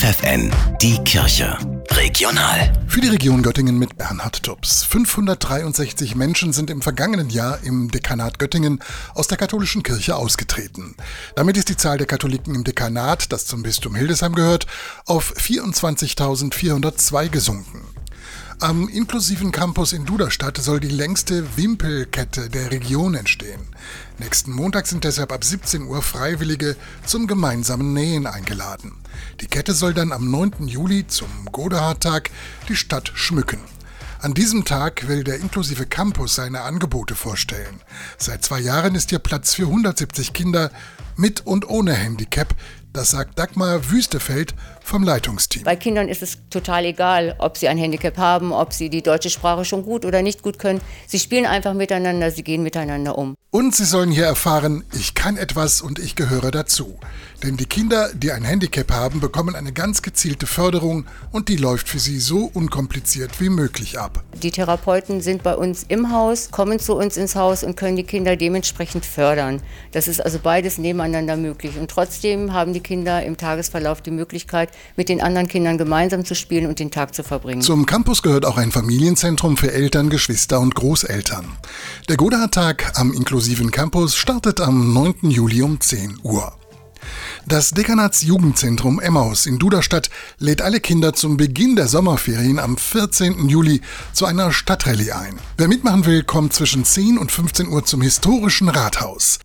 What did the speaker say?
FFN, die Kirche. Regional. Für die Region Göttingen mit Bernhard Tubbs. 563 Menschen sind im vergangenen Jahr im Dekanat Göttingen aus der katholischen Kirche ausgetreten. Damit ist die Zahl der Katholiken im Dekanat, das zum Bistum Hildesheim gehört, auf 24.402 gesunken. Am inklusiven Campus in Duderstadt soll die längste Wimpelkette der Region entstehen. Nächsten Montag sind deshalb ab 17 Uhr Freiwillige zum gemeinsamen Nähen eingeladen. Die Kette soll dann am 9. Juli zum Godehard-Tag die Stadt schmücken. An diesem Tag will der inklusive Campus seine Angebote vorstellen. Seit zwei Jahren ist hier Platz für 170 Kinder mit und ohne Handicap, das sagt Dagmar Wüstefeld vom Leitungsteam. Bei Kindern ist es total egal, ob sie ein Handicap haben, ob sie die deutsche Sprache schon gut oder nicht gut können. Sie spielen einfach miteinander, sie gehen miteinander um. Und sie sollen hier erfahren, ich kann etwas und ich gehöre dazu. Denn die Kinder, die ein Handicap haben, bekommen eine ganz gezielte Förderung und die läuft für sie so unkompliziert wie möglich ab. Die Therapeuten sind bei uns im Haus, kommen zu uns ins Haus und können die Kinder dementsprechend fördern. Das ist also beides nebeneinander möglich. Und trotzdem haben die Kinder im Tagesverlauf die Möglichkeit, mit den anderen Kindern gemeinsam zu spielen und den Tag zu verbringen. Zum Campus gehört auch ein Familienzentrum für Eltern, Geschwister und Großeltern. Der Godard-Tag am inklusiven Campus startet am 9. Juli um 10 Uhr. Das Dekanatsjugendzentrum Emmaus in Duderstadt lädt alle Kinder zum Beginn der Sommerferien am 14. Juli zu einer Stadtrallye ein. Wer mitmachen will, kommt zwischen 10 und 15 Uhr zum historischen Rathaus.